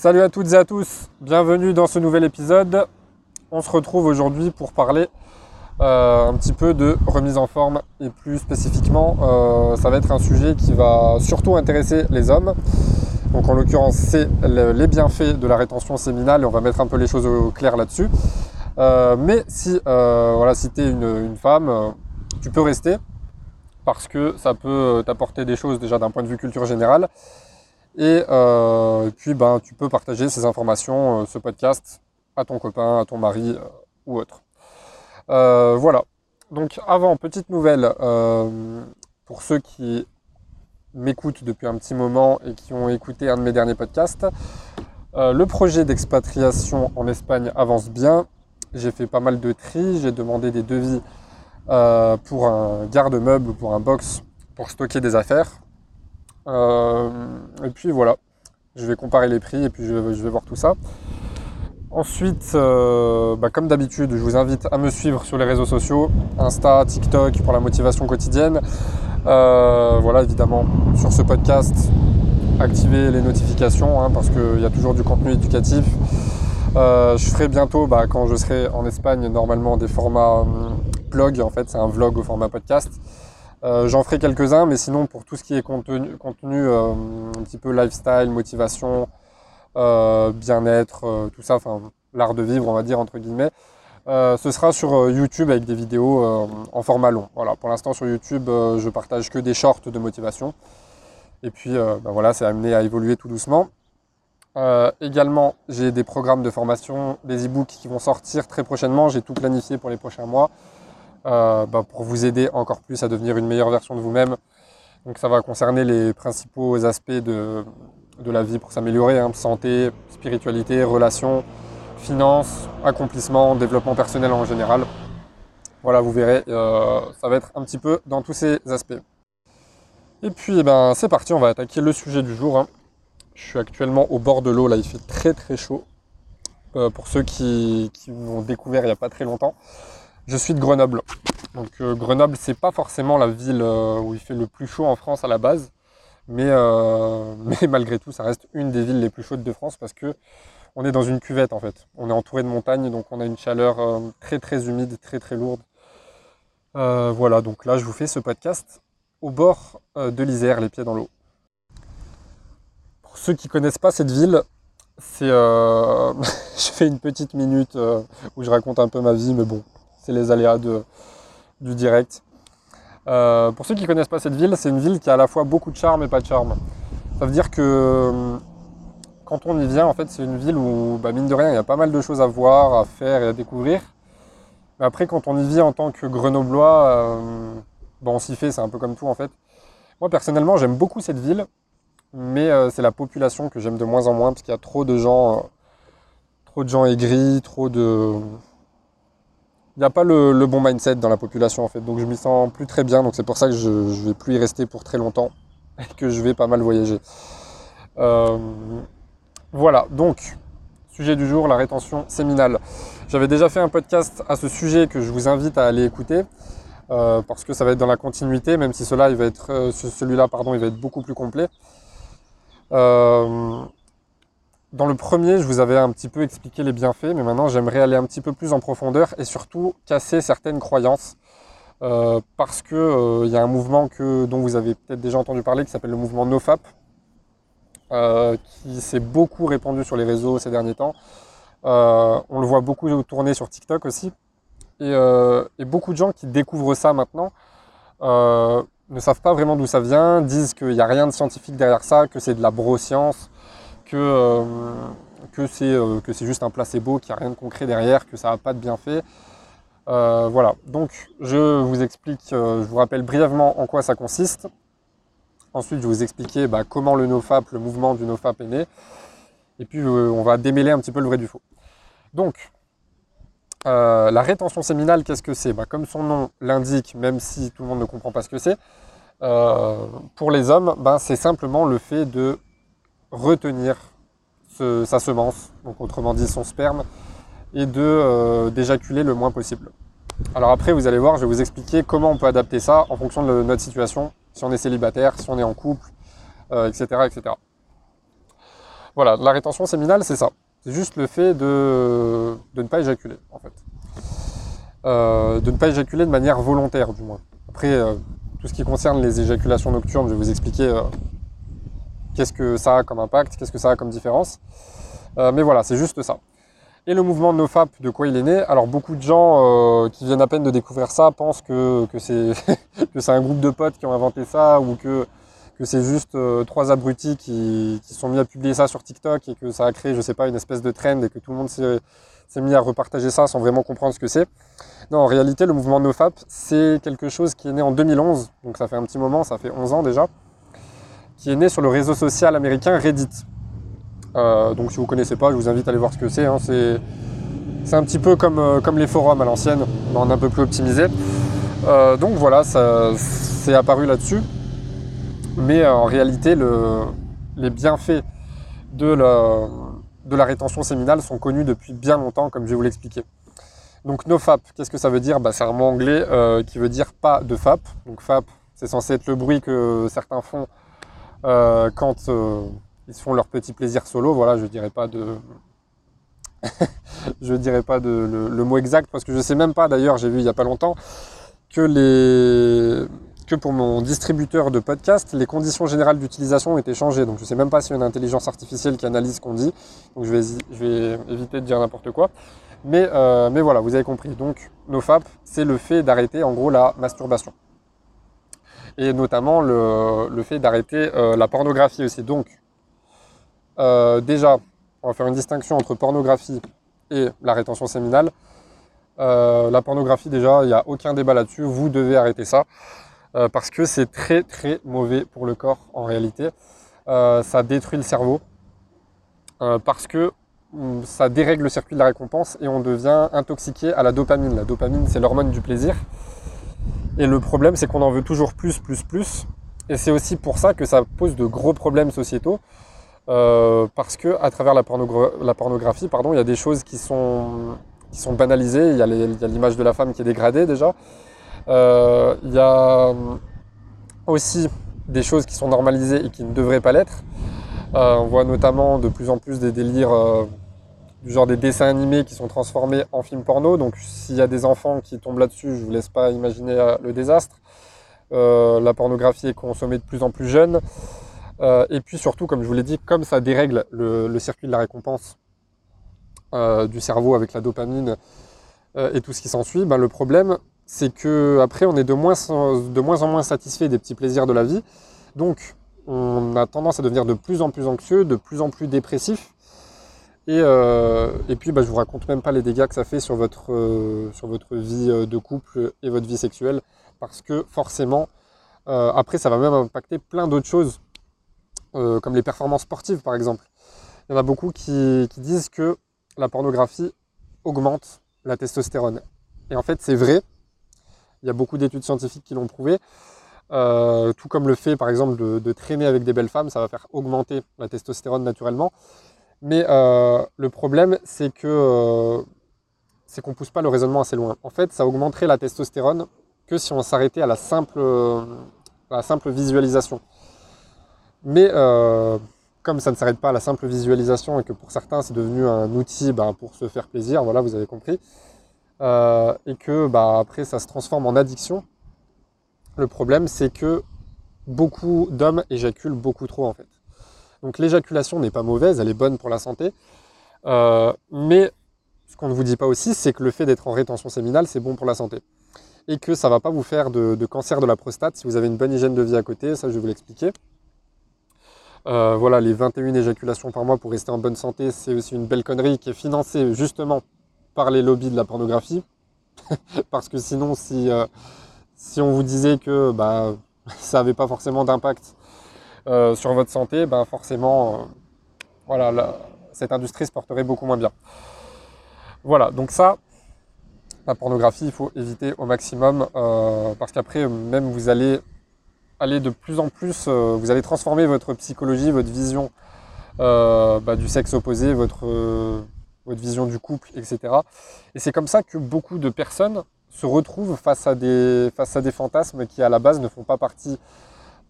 Salut à toutes et à tous, bienvenue dans ce nouvel épisode. On se retrouve aujourd'hui pour parler euh, un petit peu de remise en forme et plus spécifiquement, euh, ça va être un sujet qui va surtout intéresser les hommes. Donc en l'occurrence, c'est les bienfaits de la rétention séminale et on va mettre un peu les choses au clair là-dessus. Euh, mais si, voilà, si tu es une, une femme, tu peux rester parce que ça peut t'apporter des choses déjà d'un point de vue culture générale euh, et, puis, ben, tu peux partager ces informations, euh, ce podcast, à ton copain, à ton mari euh, ou autre. voilà. Donc, avant, petite nouvelle, pour ceux qui m'écoutent depuis un petit moment et qui ont écouté un de mes derniers podcasts, le projet d'expatriation en Espagne avance bien. J'ai fait pas mal de tri, j'ai demandé des devis pour un garde-meuble, pour un box, pour stocker des affaires. Euh, et puis voilà, je vais comparer les prix et puis je, vais voir tout ça. Ensuite, euh, bah, comme d'habitude, je vous invite à me suivre sur les réseaux sociaux, Insta, TikTok pour la motivation quotidienne. Euh, voilà, évidemment, sur ce podcast, activez les notifications hein, parce qu'il y a toujours du contenu éducatif. je ferai bientôt, bah, quand je serai en Espagne, normalement des formats blog. En fait, c'est un vlog au format podcast. Euh, j'en ferai quelques-uns, mais sinon pour tout ce qui est contenu, contenu euh, un petit peu lifestyle, motivation, euh, bien-être, tout ça, enfin l'art de vivre, on va dire entre guillemets, ce sera sur YouTube avec des vidéos en format long. Voilà, pour l'instant sur YouTube, je partage que des shorts de motivation. Et puis ben voilà, c'est amené à évoluer tout doucement. également, j'ai des programmes de formation, des e-books qui vont sortir très prochainement. J'ai tout planifié pour les prochains mois. Euh, bah, pour vous aider encore plus à devenir une meilleure version de vous-même. Donc ça va concerner les principaux aspects de, la vie pour s'améliorer, hein. santé, spiritualité, relations, finances, accomplissement, développement personnel en général. Voilà, vous verrez, euh, ça va être un petit peu dans tous ces aspects. Et puis, eh ben, c'est parti, on va attaquer le sujet du jour. Hein. Je suis actuellement au bord de l'eau, là, il fait très très chaud. Euh, pour ceux qui, qui m'ont découvert il n'y a pas très longtemps. Je suis de Grenoble. Donc euh, Grenoble, c'est pas forcément la ville euh, où il fait le plus chaud en France à la base, mais, euh, mais malgré tout, ça reste une des villes les plus chaudes de France parce que on est dans une cuvette en fait. On est entouré de montagnes, donc on a une chaleur très très humide, très très lourde. voilà, donc là, je vous fais ce podcast au bord de l'Isère, les pieds dans l'eau. Pour ceux qui connaissent pas cette ville, c'est, je fais une petite minute où je raconte un peu ma vie, mais bon, les aléas du direct. Euh, pour ceux qui ne connaissent pas cette ville, c'est une ville qui a à la fois beaucoup de charme et pas de charme. Ça veut dire que euh, quand on y vient, en fait, c'est une ville où, bah, mine de rien, il y a pas mal de choses à voir, à faire et à découvrir. Mais après, quand on y vit en tant que grenoblois, euh, bon, on s'y fait, c'est un peu comme tout en fait. Moi, personnellement, j'aime beaucoup cette ville, mais c'est la population que j'aime de moins en moins, parce qu'il y a trop de gens, trop de gens aigris, trop de, il n'y a pas le, bon mindset dans la population en fait. Donc je m'y sens plus très bien. Donc c'est pour ça que je ne vais plus y rester pour très longtemps et que je vais pas mal voyager. Euh, voilà, donc sujet du jour, la rétention séminale. J'avais déjà fait un podcast à ce sujet que je vous invite à aller écouter. Euh, parce que ça va être dans la continuité, même si cela, il va être, euh, celui-là, pardon, il va être beaucoup plus complet. Dans le premier, je vous avais un petit peu expliqué les bienfaits, mais maintenant j'aimerais aller un petit peu plus en profondeur et surtout casser certaines croyances. Euh, parce qu'il euh, y a un mouvement que, dont vous avez peut-être déjà entendu parler qui s'appelle le mouvement NoFap, euh, qui s'est beaucoup répandu sur les réseaux ces derniers temps. on le voit beaucoup tourner sur TikTok aussi. Et, et beaucoup de gens qui découvrent ça maintenant ne savent pas vraiment d'où ça vient, disent qu'il n'y a rien de scientifique derrière ça, que c'est de la broscience, que, euh, euh, que c'est juste un placebo, qu'il n'y a rien de concret derrière, que ça n'a pas de bienfait. Euh, voilà, donc je vous explique, je vous rappelle brièvement en quoi ça consiste. Ensuite, je vais vous expliquer bah, comment le NoFap, le mouvement du NoFap est né. Et puis, on va démêler un petit peu le vrai du faux. Donc, la rétention séminale, qu'est-ce que c'est? Bah, Comme son nom l'indique, même si tout le monde ne comprend pas ce que c'est, pour les hommes, bah, c'est simplement le fait de retenir sa semence, donc autrement dit son sperme, et de euh, d'éjaculer le moins possible. Alors après, vous allez voir, je vais vous expliquer comment on peut adapter ça en fonction de notre situation, si on est célibataire, si on est en couple, etc., euh, etc. Voilà, la rétention séminale, c'est ça. C'est juste le fait de, ne pas éjaculer, en fait. Euh, de ne pas éjaculer de manière volontaire, du moins. Après, tout ce qui concerne les éjaculations nocturnes, je vais vous expliquer qu'est-ce que ça a comme impact, qu'est-ce que ça a comme différence. mais voilà, c'est juste ça. Et le mouvement NoFap, de quoi il est né? Alors beaucoup de gens qui viennent à peine de découvrir ça pensent que, que c'est un groupe de potes qui ont inventé ça ou que que c'est juste euh, trois abrutis qui, qui, sont mis à publier ça sur TikTok et que ça a créé, je sais pas, une espèce de trend et que tout le monde s'est mis à repartager ça sans vraiment comprendre ce que c'est. Non, en réalité, le mouvement NoFap, c'est quelque chose qui est né en 2011, donc ça fait un petit moment, ça fait 11 ans déjà, qui est né sur le réseau social américain Reddit. Euh, donc si vous ne connaissez pas, je vous invite à aller voir ce que c'est. Hein. C'est un petit peu comme, euh, comme les forums à l'ancienne, mais en un peu plus optimisé. donc voilà, c'est apparu là-dessus. Mais euh, en réalité, les bienfaits de la, rétention séminale sont connus depuis bien longtemps, comme je vais vous l'expliquer. Donc NoFap, qu'est-ce que ça veut dire? Bah, C'est un mot anglais euh, qui veut dire pas de FAP. Donc FAP, c'est censé être le bruit que certains font euh, quand ils font leur petit plaisir solo. Voilà, je dirais pas de... je dirais pas de, le, mot exact parce que je sais même pas d'ailleurs, j'ai vu il n'y a pas longtemps que les, que pour mon distributeur de podcast, les conditions générales d'utilisation ont été changées. Donc je ne sais même pas s'il y a une intelligence artificielle qui analyse ce qu'on dit. Donc je vais, je vais, éviter de dire n'importe quoi. Mais, euh, mais voilà, vous avez compris. Donc NoFap, c'est le fait d'arrêter en gros la masturbation. Et notamment le, fait d'arrêter euh, la pornographie aussi. Donc euh, déjà, on va faire une distinction entre pornographie et la rétention séminale. la pornographie, déjà, il n'y a aucun débat là-dessus. Vous devez arrêter ça. Euh, parce que c'est très très mauvais pour le corps en réalité. Euh, ça détruit le cerveau euh, parce que mm, ça dérègle le circuit de la récompense et on devient intoxiqué à la dopamine. La dopamine, c'est l'hormone du plaisir. Et le problème, c'est qu'on en veut toujours plus, plus, plus. Et c'est aussi pour ça que ça pose de gros problèmes sociétaux. parce que à travers la, pornographie, pardon, il y a des choses qui sont, qui sont banalisées. Il y a l'image de la femme qui est dégradée déjà. Euh, il y a euh, aussi des choses qui sont normalisées et qui ne devraient pas l'être. Euh, on voit notamment de plus en plus des délires du genre des dessins animés qui sont transformés en films porno. Donc s'il y a des enfants qui tombent là-dessus, je ne vous laisse pas imaginer le désastre. la pornographie est consommée de plus en plus jeune. et puis surtout, comme je vous l'ai dit, comme ça dérègle le, circuit de la récompense du cerveau avec la dopamine et tout ce qui s'ensuit, ben, le problème c'est que après on est de moins en moins satisfait des petits plaisirs de la vie. Donc on a tendance à devenir de plus en plus anxieux, de plus en plus dépressif. Et, euh, puis bah, je vous raconte même pas les dégâts que ça fait sur votre, euh, sur votre vie euh, de couple et votre vie sexuelle. Parce que forcément, après ça va même impacter plein d'autres choses, comme les performances sportives par exemple. Il y en a beaucoup qui disent que la pornographie augmente la testostérone. Et en fait c'est vrai, il y a beaucoup d'études scientifiques qui l'ont prouvé. Tout comme le fait par exemple de, traîner avec des belles femmes, ça va faire augmenter la testostérone naturellement. Mais euh, le problème, c'est que euh, c'est qu'on pousse pas le raisonnement assez loin. En fait, ça augmenterait la testostérone que si on s'arrêtait à la simple, simple visualisation. Mais comme ça ne s'arrête pas à la simple visualisation et que pour certains c'est devenu un outil ben, pour se faire plaisir, voilà, vous avez compris, euh, et que bah, après ça se transforme en addiction. Le problème c'est que beaucoup d'hommes éjaculent beaucoup trop en fait. Donc l'éjaculation n'est pas mauvaise, elle est bonne pour la santé. Euh, mais ce qu'on ne vous dit pas aussi, c'est que le fait d'être en rétention séminale, c'est bon pour la santé. Et que ça ne va pas vous faire de, cancer de la prostate si vous avez une bonne hygiène de vie à côté, ça je vais vous l'expliquer. Euh, voilà, les 21 éjaculations par mois pour rester en bonne santé, c'est aussi une belle connerie qui est financée justement par les lobbies de la pornographie. Parce que sinon, si, euh, si on vous disait que bah, ça n'avait pas forcément d'impact euh, sur votre santé, ben forcément, euh, voilà, cette industrie se porterait beaucoup moins bien. Voilà, donc ça, la pornographie, il faut éviter au maximum parce qu'après, même vous allez aller de plus en plus, vous allez transformer votre psychologie, votre vision bah, du sexe opposé, votre vision du couple, etc. Et c'est comme ça que beaucoup de personnes se retrouvent face à des fantasmes qui à la base ne font pas partie,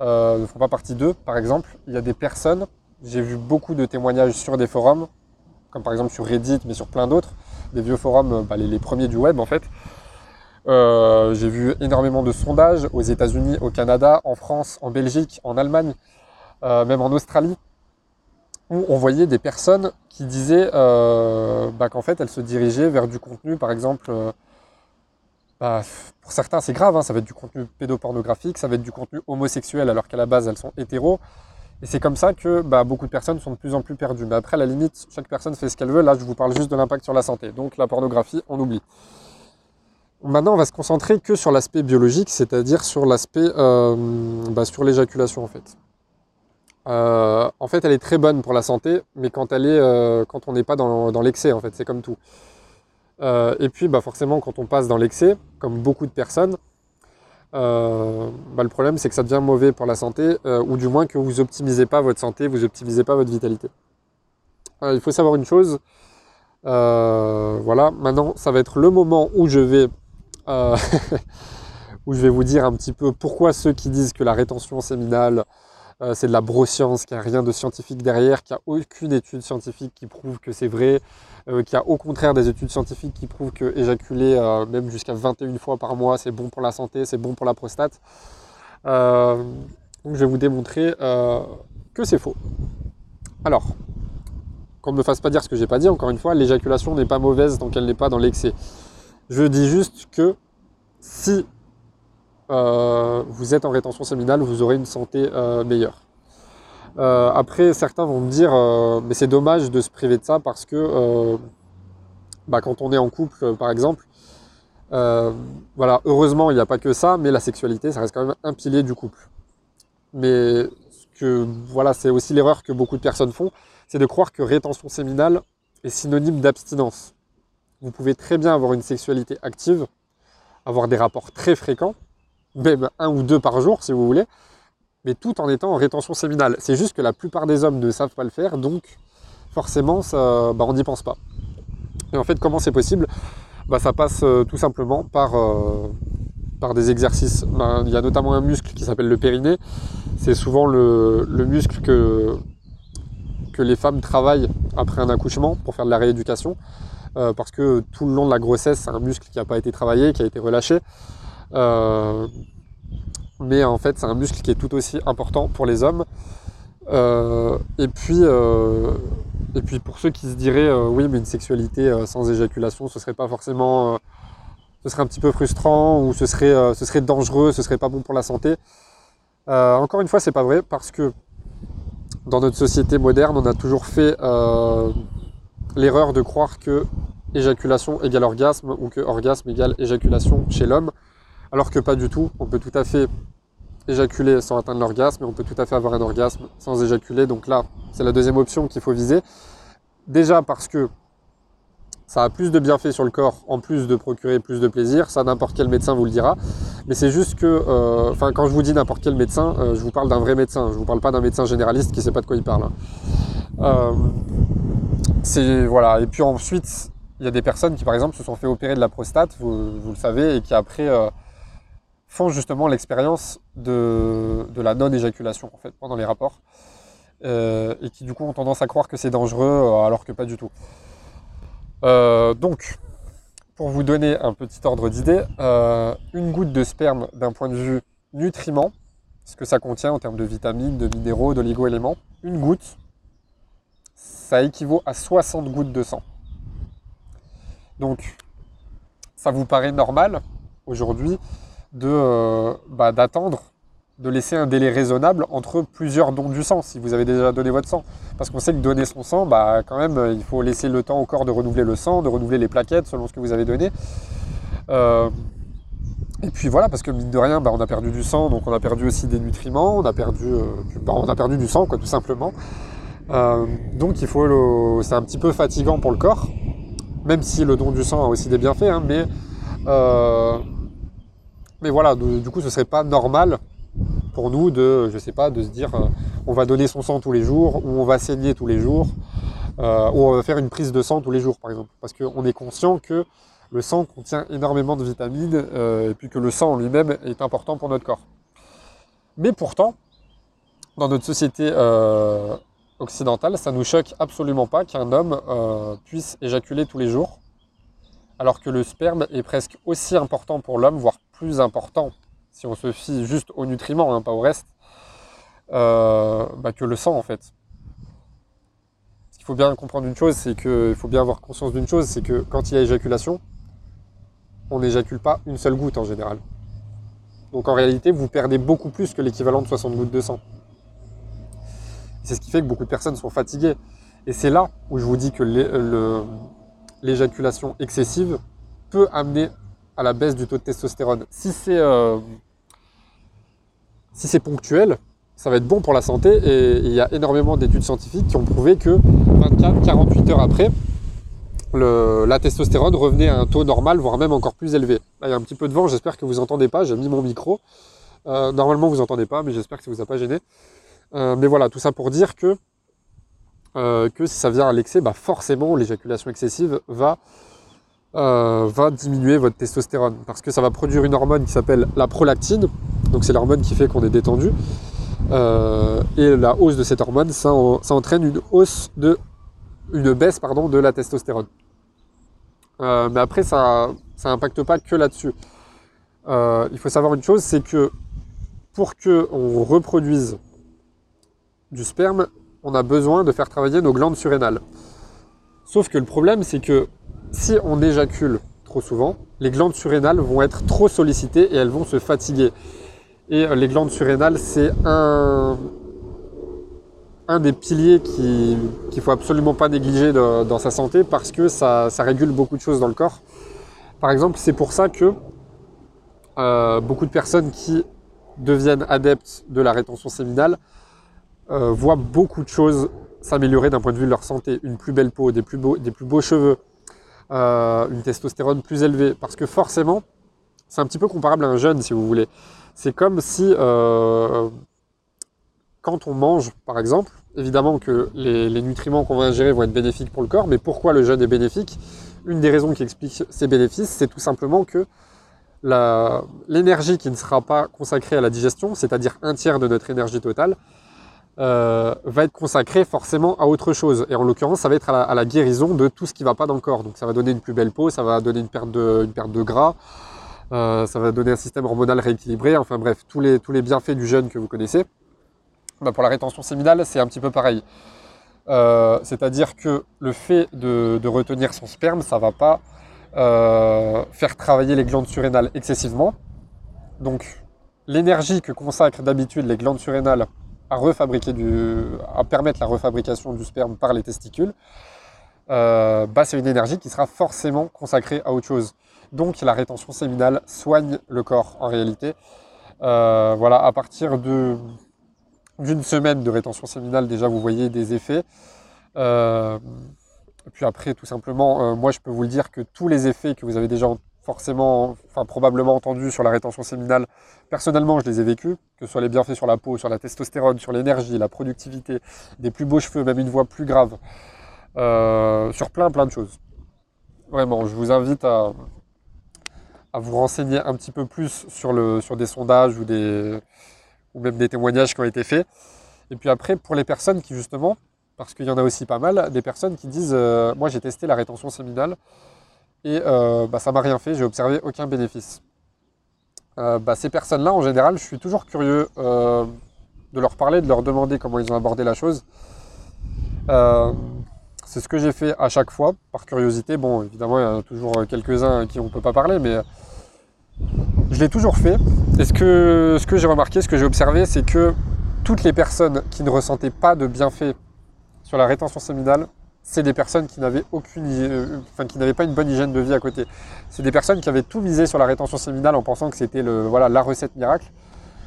euh, ne font pas partie d'eux. Par exemple, il y a des personnes j'ai vu beaucoup de témoignages sur des forums, comme par exemple sur Reddit, mais sur plein d'autres, des vieux forums, bah, les, premiers du web en fait. Euh, j'ai vu énormément de sondages aux États-Unis, au Canada, en France, en Belgique, en Allemagne, euh, même en Australie, où on voyait des personnes qui disaient euh, bah, qu'en fait elles se dirigeaient vers du contenu, par exemple, bah, pour certains c'est grave, hein, ça va être du contenu pédopornographique, ça va être du contenu homosexuel alors qu'à la base elles sont hétéros. Et c'est comme ça que bah, beaucoup de personnes sont de plus en plus perdues. Mais après, à la limite, chaque personne fait ce qu'elle veut. Là, je vous parle juste de l'impact sur la santé. Donc la pornographie, on oublie. Maintenant, on va se concentrer que sur l'aspect biologique, c'est-à-dire sur l'aspect, euh, bah, sur l'éjaculation en fait. Euh, en fait, elle est très bonne pour la santé, mais quand elle est, euh, quand on n'est pas dans, l'excès, en fait, c'est comme tout. Et puis, bah, forcément, quand on passe dans l'excès, comme beaucoup de personnes, bah, le problème, c'est que ça devient mauvais pour la santé, ou du moins que vous optimisez pas votre santé, vous optimisez pas votre vitalité. il faut savoir une chose. voilà, maintenant, ça va être le moment où je vais euh, où je vais vous dire un petit peu pourquoi ceux qui disent que la rétention séminale, euh, c'est de la broscience, qu'il n'y a rien de scientifique derrière, qu'il n'y a aucune étude scientifique qui prouve que c'est vrai, euh, qu'il y a au contraire des études scientifiques qui prouvent que éjaculer même jusqu'à 21 fois par mois, c'est bon pour la santé, c'est bon pour la prostate. donc je vais vous démontrer que c'est faux. Alors, qu'on ne me fasse pas dire ce que j'ai pas dit, encore une fois, l'éjaculation n'est pas mauvaise tant qu'elle n'est pas dans l'excès. Je dis juste que si euh, vous êtes en rétention séminale, vous aurez une santé euh, meilleure. Euh, après, certains vont me dire, mais c'est dommage de se priver de ça parce que bah, quand on est en couple, par exemple, voilà, heureusement, il n'y a pas que ça, mais la sexualité, ça reste quand même un pilier du couple. Mais que, voilà, c'est aussi l'erreur que beaucoup de personnes font, c'est de croire que rétention séminale est synonyme d'abstinence vous pouvez très bien avoir une sexualité active, avoir des rapports très fréquents, même un ou deux par jour si vous voulez, mais tout en étant en rétention séminale. C'est juste que la plupart des hommes ne savent pas le faire, donc forcément ça, bah, on n'y pense pas. Et en fait, comment c'est possible? Bah, Ça passe euh, tout simplement par, euh, des exercices. Bah, il y a notamment un muscle qui s'appelle le périnée. C'est souvent le, le muscle que, que les femmes travaillent après un accouchement pour faire de la rééducation. Euh, parce que tout le long de la grossesse, c'est un muscle qui n'a pas été travaillé, qui a été relâché. Euh, mais en fait, c'est un muscle qui est tout aussi important pour les hommes. Euh, et, puis, et puis, pour ceux qui se diraient, oui, mais une sexualité sans éjaculation, ce serait pas forcément. ce serait un petit peu frustrant ou ce serait, ce serait dangereux, ce serait pas bon pour la santé. encore une fois, c'est pas vrai parce que dans notre société moderne, on a toujours fait l'erreur de croire que éjaculation égale orgasme ou que orgasme égale éjaculation chez l'homme, alors que pas du tout. On peut tout à fait éjaculer sans atteindre l'orgasme et on peut tout à fait avoir un orgasme sans éjaculer. Donc là, c'est la deuxième option qu'il faut viser. Déjà parce que ça a plus de bienfaits sur le corps, en plus de procurer plus de plaisir. Ça, n'importe quel médecin vous le dira. Mais c'est juste que, euh, enfin, quand je vous dis n'importe quel médecin, euh, je vous parle d'un vrai médecin. Je vous parle pas d'un médecin généraliste qui sait pas de quoi il parle. Hein. Euh, c'est voilà. Et puis ensuite, il y a des personnes qui, par exemple, se sont fait opérer de la prostate, vous, le savez, et qui après font justement l'expérience de, la non-éjaculation en fait pendant les rapports, euh, et qui du coup ont tendance à croire que c'est dangereux euh, alors que pas du tout. donc, pour vous donner un petit ordre d'idée, une goutte de sperme d'un point de vue nutriment, ce que ça contient en termes de vitamines, de minéraux, d'oligo-éléments, une goutte, ça équivaut à 60 gouttes de sang. Donc, ça vous paraît normal aujourd'hui de euh, bah, d'attendre, de laisser un délai raisonnable entre plusieurs dons du sang, si vous avez déjà donné votre sang. Parce qu'on sait que donner son sang, bah, quand même, il faut laisser le temps au corps de renouveler le sang, de renouveler les plaquettes selon ce que vous avez donné. Euh, et puis voilà, parce que mine de rien, bah, on a perdu du sang, donc on a perdu aussi des nutriments, on a perdu, euh, on a perdu du sang, tout simplement. donc il faut, c'est un petit peu fatigant pour le corps même si le don du sang a aussi des bienfaits, hein, mais, euh, mais voilà, du coup ce serait pas normal pour nous de, je sais pas, de se dire euh, on va donner son sang tous les jours, ou on va saigner tous les jours, euh, ou on va faire une prise de sang tous les jours par exemple, parce qu'on est conscient que le sang contient énormément de vitamines, et puis que le sang en lui-même est important pour notre corps. Mais pourtant, dans notre société occidentale, ça nous choque absolument pas qu'un homme euh, puisse éjaculer tous les jours, alors que le sperme est presque aussi important pour l'homme, voire plus important, si on se fie juste aux nutriments, hein, pas au reste, euh, bah, que le sang en fait. Il faut bien comprendre une chose, c'est que il faut bien avoir conscience d'une chose, c'est que quand il y a éjaculation, on n'éjacule pas une seule goutte en général. Donc en réalité, vous perdez beaucoup plus que l'équivalent de 60 gouttes de sang. C'est ce qui fait que beaucoup de personnes sont fatiguées. Et c'est là où je vous dis que l'éjaculation excessive peut amener à la baisse du taux de testostérone. Si c'est euh, si ponctuel, ça va être bon pour la santé et il y a énormément d'études scientifiques qui ont prouvé que 24-48 heures après, la testostérone revenait à un taux normal, voire même encore plus élevé. Là, il y a un petit peu de vent, j'espère que vous n'entendez pas, j'ai mis mon micro. Euh, normalement, vous n'entendez pas, mais j'espère que ça ne vous a pas gêné. Euh, mais voilà, tout ça pour dire que, euh, que si ça vient à l'excès, bah forcément, l'éjaculation excessive va, va diminuer votre testostérone. Parce que ça va produire une hormone qui s'appelle la prolactine. Donc c'est l'hormone qui fait qu'on est détendu. et la hausse de cette hormone, ça, ça entraîne une hausse de une baisse pardon, de la testostérone. Euh, mais après, ça n'impacte pas que là-dessus. Euh, il faut savoir une chose, c'est que pour qu'on reproduise du sperme, on a besoin de faire travailler nos glandes surrénales. Sauf que le problème, c'est que si on éjacule trop souvent, les glandes surrénales vont être trop sollicitées et elles vont se fatiguer. Et euh, les glandes surrénales, c'est un, des piliers qu'il ne faut absolument pas négliger dans sa santé parce que ça, régule beaucoup de choses dans le corps. Par exemple, c'est pour ça que euh, beaucoup de personnes qui deviennent adeptes de la rétention séminale euh, voient beaucoup de choses s'améliorer d'un point de vue de leur santé. Une plus belle peau, des plus beaux cheveux, euh, une testostérone plus élevée. Parce que forcément, c'est un petit peu comparable à un jeune, si vous voulez. C'est comme si quand on mange, par exemple, évidemment que les, nutriments qu'on va ingérer vont être bénéfiques pour le corps, mais pourquoi le jeûne est bénéfique? Une des raisons qui explique ces bénéfices, c'est tout simplement que l'énergie qui ne sera pas consacrée à la digestion, c'est-à-dire un tiers de notre énergie totale, euh, va être consacrée forcément à autre chose. Et en l'occurrence, ça va être à la, guérison de tout ce qui ne va pas dans le corps. Donc ça va donner une plus belle peau, ça va donner une perte de, perte de gras, euh, ça va donner un système hormonal rééquilibré, enfin bref, tous les, tous les bienfaits du jeûne que vous connaissez. Bah, pour la rétention séminale, c'est un petit peu pareil. Euh, c'est-à-dire que le fait de, retenir son sperme, ça ne va pas faire travailler les glandes surrénales excessivement. Donc l'énergie que consacrent d'habitude les glandes surrénales à, refabriquer du, à permettre la refabrication du sperme par les testicules, euh, bah, c'est une énergie qui sera forcément consacrée à autre chose. Donc la rétention séminale soigne le corps en réalité. voilà, à partir d'une semaine de rétention séminale, déjà vous voyez des effets. Euh, puis après, tout simplement, euh, moi je peux vous le dire que tous les effets que vous avez déjà forcément, enfin probablement entendus sur la rétention séminale, personnellement je les ai vécus, que ce soit les bienfaits sur la peau, sur la testostérone, sur l'énergie, la productivité, des plus beaux cheveux, même une voix plus grave, euh, sur plein plein de choses. Vraiment, je vous invite à, à vous renseigner un petit peu plus sur, le, sur des sondages ou des, ou même des témoignages qui ont été faits. Et puis après, pour les personnes qui justement, parce qu'il y en a aussi pas mal, des personnes qui disent euh, Moi j'ai testé la rétention séminale et euh, bah, ça m'a rien fait, j'ai observé aucun bénéfice. Euh, bah, ces personnes-là, en général, je suis toujours curieux de leur parler, de leur demander comment ils ont abordé la chose. c'est ce que j'ai fait à chaque fois, par curiosité. Bon, évidemment, il y en a toujours quelques-uns à qui on ne peut pas parler, mais je l'ai toujours fait. Et ce que, ce que j'ai remarqué, ce que j'ai observé, c'est que toutes les personnes qui ne ressentaient pas de bienfaits sur la rétention séminale, c'est des personnes qui n'avaient aucune, euh, enfin, qui n'avaient pas une bonne hygiène de vie à côté. C'est des personnes qui avaient tout misé sur la rétention séminale en pensant que c'était le, voilà, la recette miracle.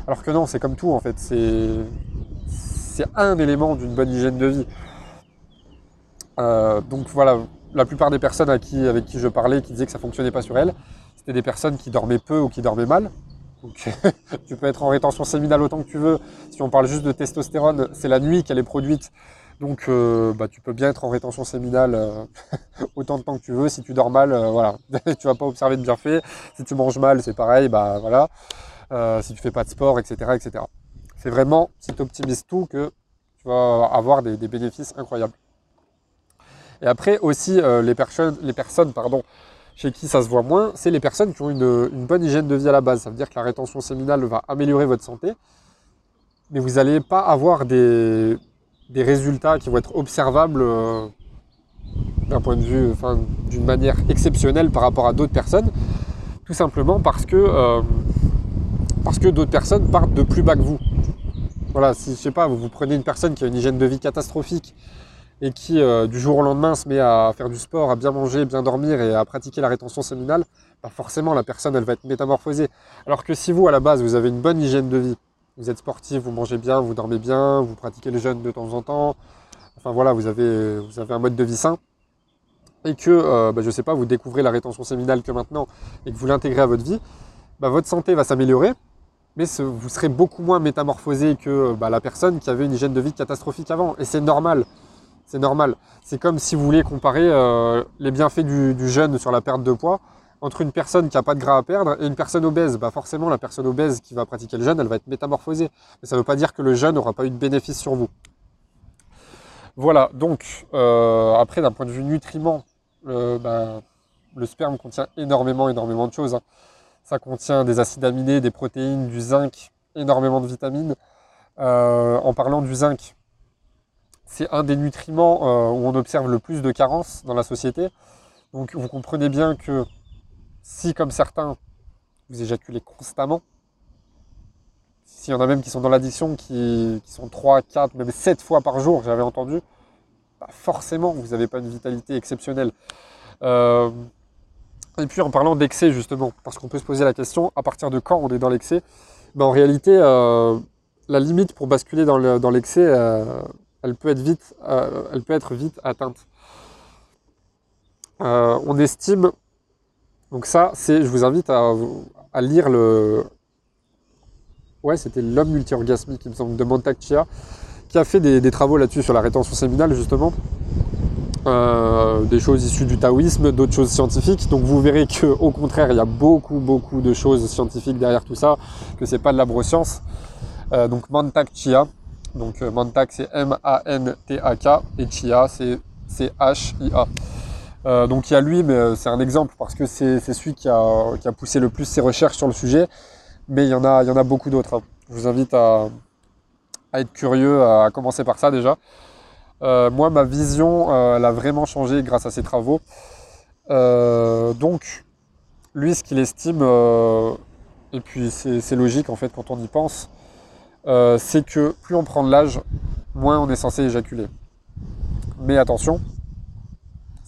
Alors que non, c'est comme tout en fait. C'est, c'est un élément d'une bonne hygiène de vie. Euh, donc voilà, la plupart des personnes avec qui je parlais qui disaient que ça fonctionnait pas sur elles, c'était des personnes qui dormaient peu ou qui dormaient mal. Donc, tu peux être en rétention séminale autant que tu veux. Si on parle juste de testostérone, c'est la nuit qu'elle est produite. Donc, euh, bah, tu peux bien être en rétention séminale euh, autant de temps que tu veux. Si tu dors mal, euh, voilà, tu vas pas observer de bienfaits. Si tu manges mal, c'est pareil, bah voilà. si tu fais pas de sport, etc., etc. C'est vraiment si tu optimises tout que Tu vas avoir des, bénéfices incroyables. Et après aussi, euh, les, personnes, les personnes pardon, chez qui ça se voit moins, c'est les personnes qui ont une, bonne hygiène de vie à la base. Ça veut dire que la rétention séminale va améliorer votre santé, mais vous n'allez pas avoir des, résultats qui vont être observables euh, d'un point de vue, enfin, d'une manière exceptionnelle par rapport à d'autres personnes, tout simplement parce que, euh, d'autres personnes partent de plus bas que vous. Voilà, si je sais pas, vous, vous prenez une personne qui a une hygiène de vie catastrophique et qui euh, du jour au lendemain se met à faire du sport, à bien manger, bien dormir et à pratiquer la rétention séminale, bah forcément la personne elle va être métamorphosée. Alors que si vous à la base vous avez une bonne hygiène de vie, vous êtes sportif, vous mangez bien, vous dormez bien, vous pratiquez le jeûne de temps en temps, enfin voilà, vous avez, un mode de vie sain, et que, euh, bah, je sais pas, vous découvrez la rétention séminale que maintenant et que vous l'intégrez à votre vie, bah, votre santé va s'améliorer, mais vous serez beaucoup moins métamorphosé que bah, la personne qui avait une hygiène de vie catastrophique avant. Et c'est normal. C'est normal. C'est comme si vous voulez comparer euh, les bienfaits du, jeûne sur la perte de poids entre une personne qui n'a pas de gras à perdre et une personne obèse. Bah forcément, la personne obèse qui va pratiquer le jeûne, elle va être métamorphosée. Mais ça ne veut pas dire que le jeûne n'aura pas eu de bénéfice sur vous. Voilà, donc euh, après d'un point de vue nutriments, bah, le sperme contient énormément, énormément de choses. Hein. Ça contient des acides aminés, des protéines, du zinc, énormément de vitamines. Euh, en parlant du zinc, c'est un des nutriments euh, où on observe le plus de carences dans la société. Donc vous comprenez bien que si, comme certains, vous éjaculez constamment, s'il y en a même qui sont dans l'addiction, qui, sont 3, 4, même 7 fois par jour, j'avais entendu, bah, forcément vous n'avez pas une vitalité exceptionnelle. Euh, et puis en parlant d'excès justement, parce qu'on peut se poser la question, à partir de quand on est dans l'excès? Bah, En réalité, euh, la limite pour basculer dans l'excès, elle peut être vite, euh, elle peut être vite atteinte. On estime, donc ça, c'est, je vous invite à, lire le, ouais, c'était l'homme multi-orgasmique, il me semble, de Montauk Chia, qui a fait des, travaux là-dessus sur la rétention séminale justement. Euh, des choses issues du taoïsme, d'autres choses scientifiques. Donc vous verrez que au contraire, il y a beaucoup beaucoup de choses scientifiques derrière tout ça, que c'est pas de la broscience. donc Mantak Chia, donc euh, Mantak c'est M-A-N-T-A-K et Chia c'est C-H-I-A. Euh, donc il y a lui, mais euh, c'est un exemple parce que c'est celui qui a, poussé le plus ses recherches sur le sujet. Mais il y en a, il y en a beaucoup d'autres. Hein. Je vous invite à, être curieux, à commencer par ça déjà. moi, ma vision, elle a vraiment changé grâce à ces travaux. donc, lui, ce qu'il estime, et puis c'est logique en fait quand on y pense, euh, c'est que plus on prend de l'âge, moins on est censé éjaculer. Mais attention,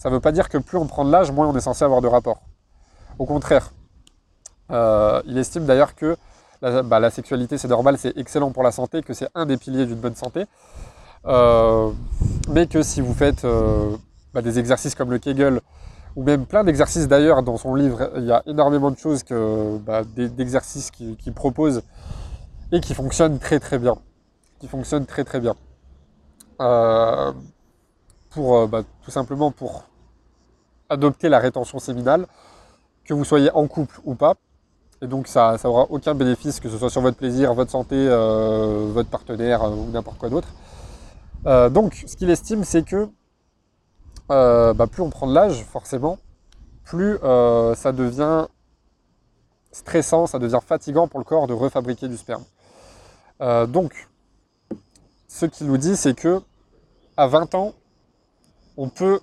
ça ne veut pas dire que plus on prend de l'âge, moins on est censé avoir de rapport. Au contraire, euh, il estime d'ailleurs que bah, la, sexualité c'est normal, c'est excellent pour la santé, que c'est un des piliers d'une bonne santé. Euh, mais que si vous faites bah, des exercices comme le Kegel, ou même plein d'exercices d'ailleurs dans son livre, il y a énormément de choses que bah, d'exercices qu'il propose et qui fonctionne très très bien. Qui fonctionne très très bien. Euh, pour euh, tout simplement pour adopter la rétention séminale, que vous soyez en couple ou pas. Et donc ça n'aura aucun bénéfice, que ce soit sur votre plaisir, votre santé, euh, votre partenaire ou n'importe quoi d'autre. donc ce qu'il estime, c'est que bah, plus on prend de l'âge, forcément, plus ça devient stressant, ça devient fatigant pour le corps de refabriquer du sperme. Euh, donc, ce qu'il nous dit, c'est que à 20 ans, on peut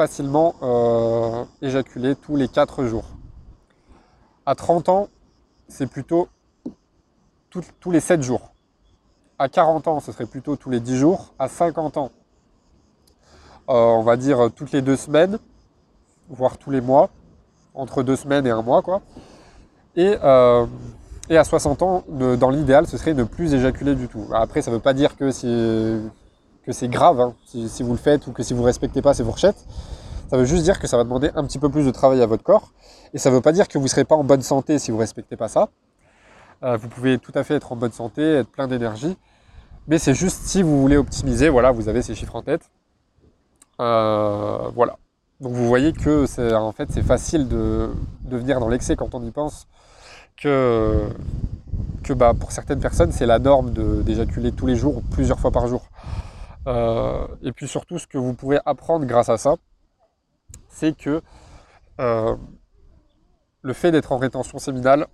facilement euh, éjaculer tous les 4 jours. À 30 ans, c'est plutôt tous les 7 jours. À 40 ans, ce serait plutôt tous les 10 jours. À 50 ans, euh, on va dire toutes les 2 semaines, voire tous les mois, entre 2 semaines et un mois, quoi. Et et à 60 ans, dans l'idéal, ce serait ne plus éjaculer du tout. Après, ça ne veut pas dire que c'est grave hein, si, vous le faites ou que si vous respectez pas ces fourchettes. Ça veut juste dire que ça va demander un petit peu plus de travail à votre corps. Et ça ne veut pas dire que vous ne serez pas en bonne santé si vous ne respectez pas ça. Euh, vous pouvez tout à fait être en bonne santé, être plein d'énergie. Mais c'est juste si vous voulez optimiser, voilà, vous avez ces chiffres en tête. Euh, voilà. Donc vous voyez que c'est en fait c'est facile de, de venir dans l'excès quand on y pense que, que bah, pour certaines personnes, c'est la norme d'éjaculer tous les jours ou plusieurs fois par jour. Euh, et puis surtout, ce que vous pourrez apprendre grâce à ça, c'est que euh, le fait d'être en rétention séminale,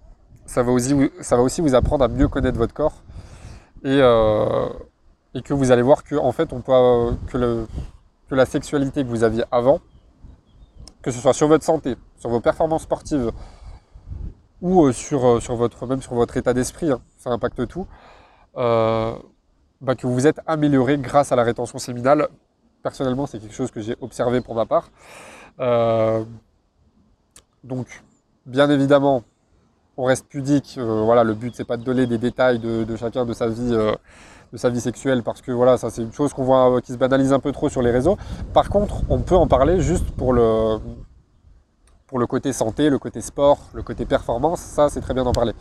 ça va, aussi, ça va aussi vous apprendre à mieux connaître votre corps. Et, euh, que vous allez voir que en fait on peut que la sexualité que vous aviez avant, que ce soit sur votre santé, sur vos performances sportives ou sur, sur votre, même sur votre état d'esprit, hein, ça impacte tout, bah, que vous vous êtes amélioré grâce à la rétention séminale. Personnellement, c'est quelque chose que j'ai observé pour ma part. Euh, donc, bien évidemment, on reste pudique. Euh, voilà, le but c'est pas de donner des détails de, chacun de sa vie, euh, de sa vie sexuelle, parce que voilà, ça c'est une chose qu'on voit qui se banalise un peu trop sur les réseaux. Par contre, on peut en parler juste pour le pour le côté santé, le côté sport, le côté performance. Ça, c'est très bien d'en parler.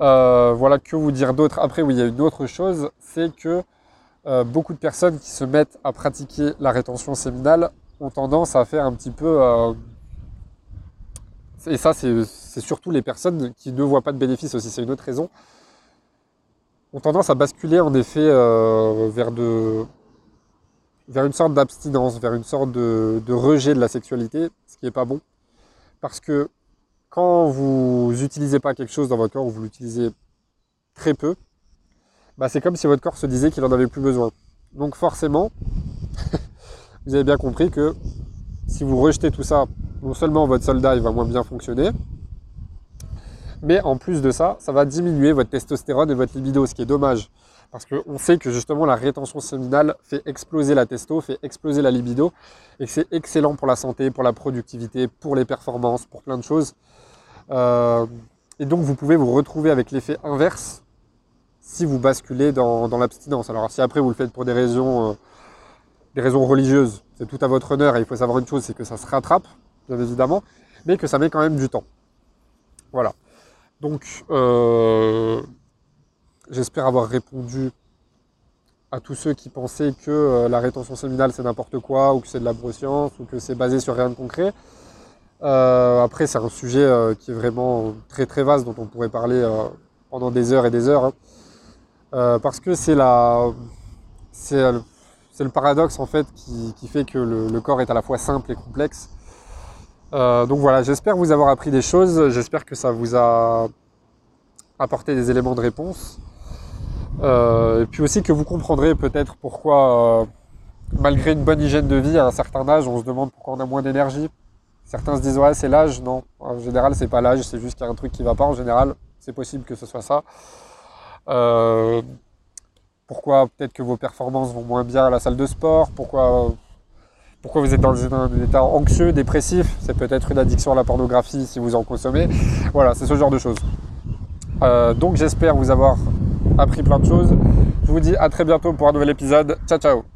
Euh, voilà, que vous dire d'autre? Après, oui, il y a une autre chose, c'est que euh, beaucoup de personnes qui se mettent à pratiquer la rétention séminale ont tendance à faire un petit peu... Euh, et ça, c'est surtout les personnes qui ne voient pas de bénéfice aussi, c'est une autre raison, ont tendance à basculer en effet vers, une sorte d'abstinence, vers une sorte de, de rejet de la sexualité, ce qui n'est pas bon. Parce que quand vous n'utilisez pas quelque chose dans votre corps ou vous l'utilisez très peu, bah c'est comme si votre corps se disait qu'il n'en avait plus besoin. Donc forcément, vous avez bien compris que si vous rejetez tout ça, non seulement votre soldat il va moins bien fonctionner, mais en plus de ça, ça va diminuer votre testostérone et votre libido, ce qui est dommage. Parce qu'on sait que justement la rétention séminale fait exploser la testo, fait exploser la libido, et que c'est excellent pour la santé, pour la productivité, pour les performances, pour plein de choses. Euh, et donc vous pouvez vous retrouver avec l'effet inverse si vous basculez dans, l'abstinence. Alors si après vous le faites pour des raisons, euh, des raisons religieuses, c'est tout à votre honneur et il faut savoir une chose, c'est que ça se rattrape, bien évidemment, mais que ça met quand même du temps. Voilà. Donc euh, j'espère avoir répondu à tous ceux qui pensaient que la rétention séminale c'est n'importe quoi, ou que c'est de la broscience, ou que c'est basé sur rien de concret. Euh, après, c'est un sujet euh, qui est vraiment très très vaste dont on pourrait parler euh, pendant des heures et des heures. Hein. parce que c'est la, c'est, le paradoxe en fait qui, fait que le, corps est à la fois simple et complexe. donc voilà, j'espère vous avoir appris des choses. J'espère que ça vous a apporté des éléments de réponse. et puis aussi que vous comprendrez peut-être pourquoi, malgré une bonne hygiène de vie à un certain âge, on se demande pourquoi on a moins d'énergie Certains se disent ouais c'est l'âge, non. En général c'est pas l'âge, c'est juste qu'il y a un truc qui va pas. En général, c'est possible que ce soit ça. Euh, pourquoi peut-être que vos performances vont moins bien à la salle de sport? Pourquoi, pourquoi vous êtes dans un état anxieux, dépressif? C'est peut-être une addiction à la pornographie si vous en consommez. Voilà, c'est ce genre de choses. Euh, donc j'espère vous avoir appris plein de choses. Je vous dis à très bientôt pour un nouvel épisode. Ciao ciao